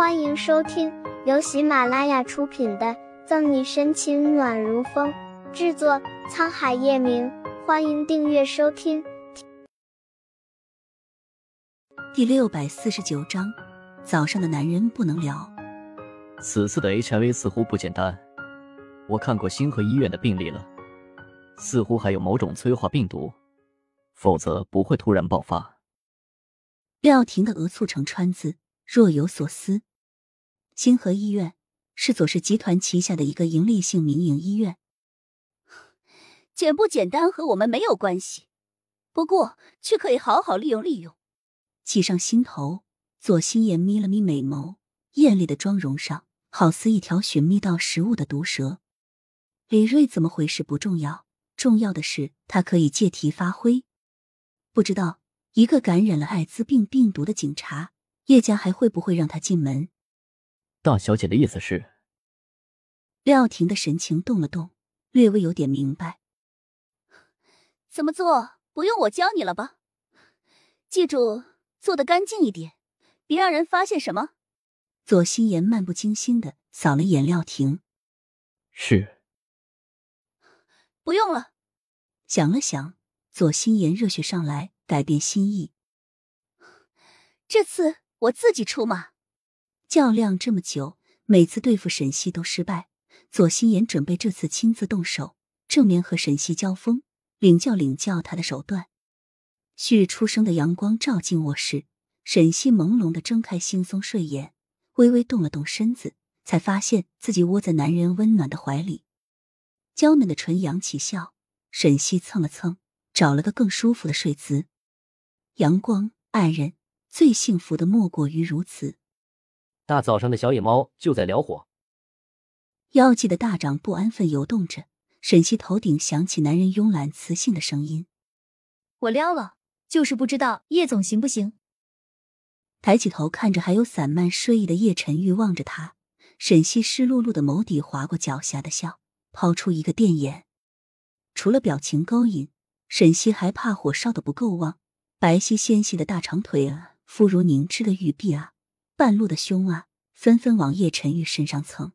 欢迎收听由喜马拉雅出品的《赠你深情暖如风》，制作沧海夜明。欢迎订阅收听。第六百四十九章，早上的男人不能聊。此次的 HIV 似乎不简单，我看过星河医院的病例了，似乎还有某种催化病毒，否则不会突然爆发。廖婷的额蹙成川字。若有所思，星河医院是左氏集团旗下的一个盈利性民营医院，简不简单和我们没有关系，不过却可以好好利用利用。计上心头，左心言眯了眯美眸，艳丽的妆容上好似一条寻觅到食物的毒蛇。李瑞怎么回事不重要，重要的是他可以借题发挥。不知道一个感染了艾滋病病毒的警察。叶家还会不会让他进门？大小姐的意思是？廖婷的神情动了动，略微有点明白。怎么做？不用我教你了吧？记住，做的干净一点，别让人发现什么。左心言漫不经心的扫了眼廖婷。是。不用了。想了想，左心言热血上来，改变心意。这次。我自己出马，较量这么久，每次对付沈西都失败。左心言准备这次亲自动手，正面和沈西交锋，领教领教他的手段。旭日初升的阳光照进卧室，沈西朦胧的睁开惺忪睡眼，微微动了动身子，才发现自己窝在男人温暖的怀里，娇嫩的唇扬起笑。沈西蹭了蹭，找了个更舒服的睡姿。阳光，爱人。最幸福的莫过于如此。大早上的小野猫就在撩火，妖姬的大掌不安分游动着。沈西头顶响起男人慵懒磁性的声音：“我撩了，就是不知道叶总行不行。”抬起头看着还有散漫睡意的叶晨玉望着他，沈西湿漉漉的眸底划过狡黠的笑，抛出一个电眼。除了表情勾引，沈西还怕火烧的不够旺，白皙纤细的大长腿啊！肤如凝脂的玉臂啊，半路的凶啊，纷纷往叶晨玉身上蹭。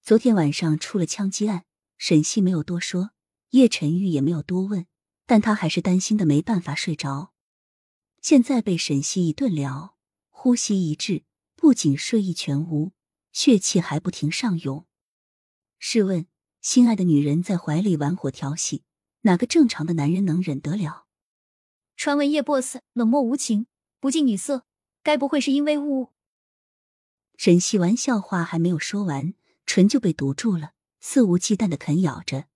昨天晚上出了枪击案，沈西没有多说，叶晨玉也没有多问，但他还是担心的没办法睡着。现在被沈西一顿撩，呼吸一滞，不仅睡意全无，血气还不停上涌。试问，心爱的女人在怀里玩火调戏，哪个正常的男人能忍得了？传闻叶 boss 冷漠无情。不近女色，该不会是因为误？沈西玩笑话还没有说完，唇就被堵住了，肆无忌惮的啃咬着。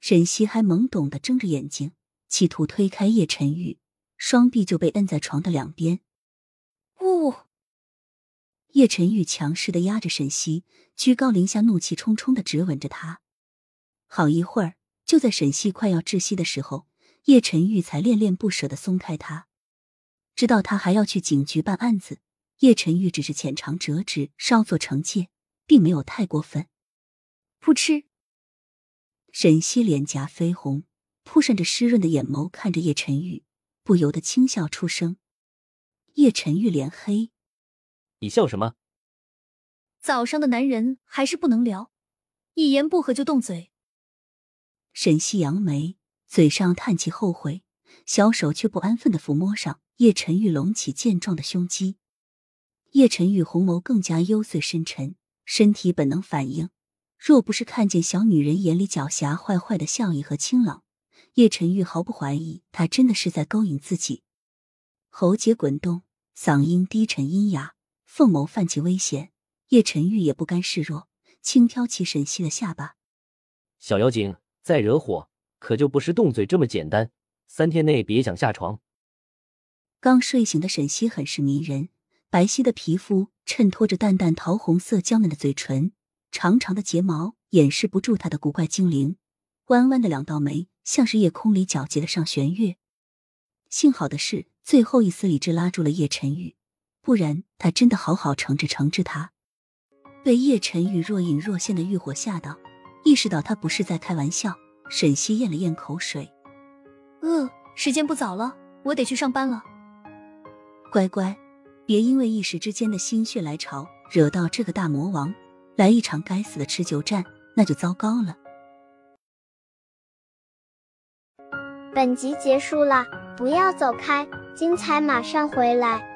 沈西还懵懂的睁着眼睛，企图推开叶晨玉，双臂就被摁在床的两边。呜！叶晨玉强势的压着沈西，居高临下，怒气冲冲的直吻着她。好一会儿，就在沈西快要窒息的时候，叶晨玉才恋恋不舍的松开她。知道他还要去警局办案子，叶晨玉只是浅尝辄止，稍作惩戒，并没有太过分。噗嗤，沈西脸颊绯红，扑闪着湿润的眼眸看着叶晨玉，不由得轻笑出声。叶晨玉脸黑，你笑什么？早上的男人还是不能聊，一言不合就动嘴。沈西扬眉，嘴上叹气后悔，小手却不安分的抚摸上。叶晨玉隆起健壮的胸肌，叶晨玉红眸更加幽邃深沉，身体本能反应。若不是看见小女人眼里狡黠坏坏的笑意和清朗，叶晨玉毫不怀疑，她真的是在勾引自己。喉结滚动，嗓音低沉阴哑，凤眸泛起危险。叶晨玉也不甘示弱，轻挑起沈西的下巴：“小妖精，再惹火，可就不是动嘴这么简单。三天内别想下床。”刚睡醒的沈西很是迷人，白皙的皮肤衬托着淡淡桃红色娇嫩的嘴唇，长长的睫毛掩饰不住她的古怪精灵，弯弯的两道眉像是夜空里皎洁的上弦月。幸好的是，最后一丝理智拉住了叶晨玉，不然他真的好好惩治惩治他。被叶晨玉若隐若现的欲火吓到，意识到他不是在开玩笑，沈西咽了咽口水，呃，时间不早了，我得去上班了。乖乖，别因为一时之间的心血来潮，惹到这个大魔王，来一场该死的持久战，那就糟糕了。本集结束了，不要走开，精彩马上回来。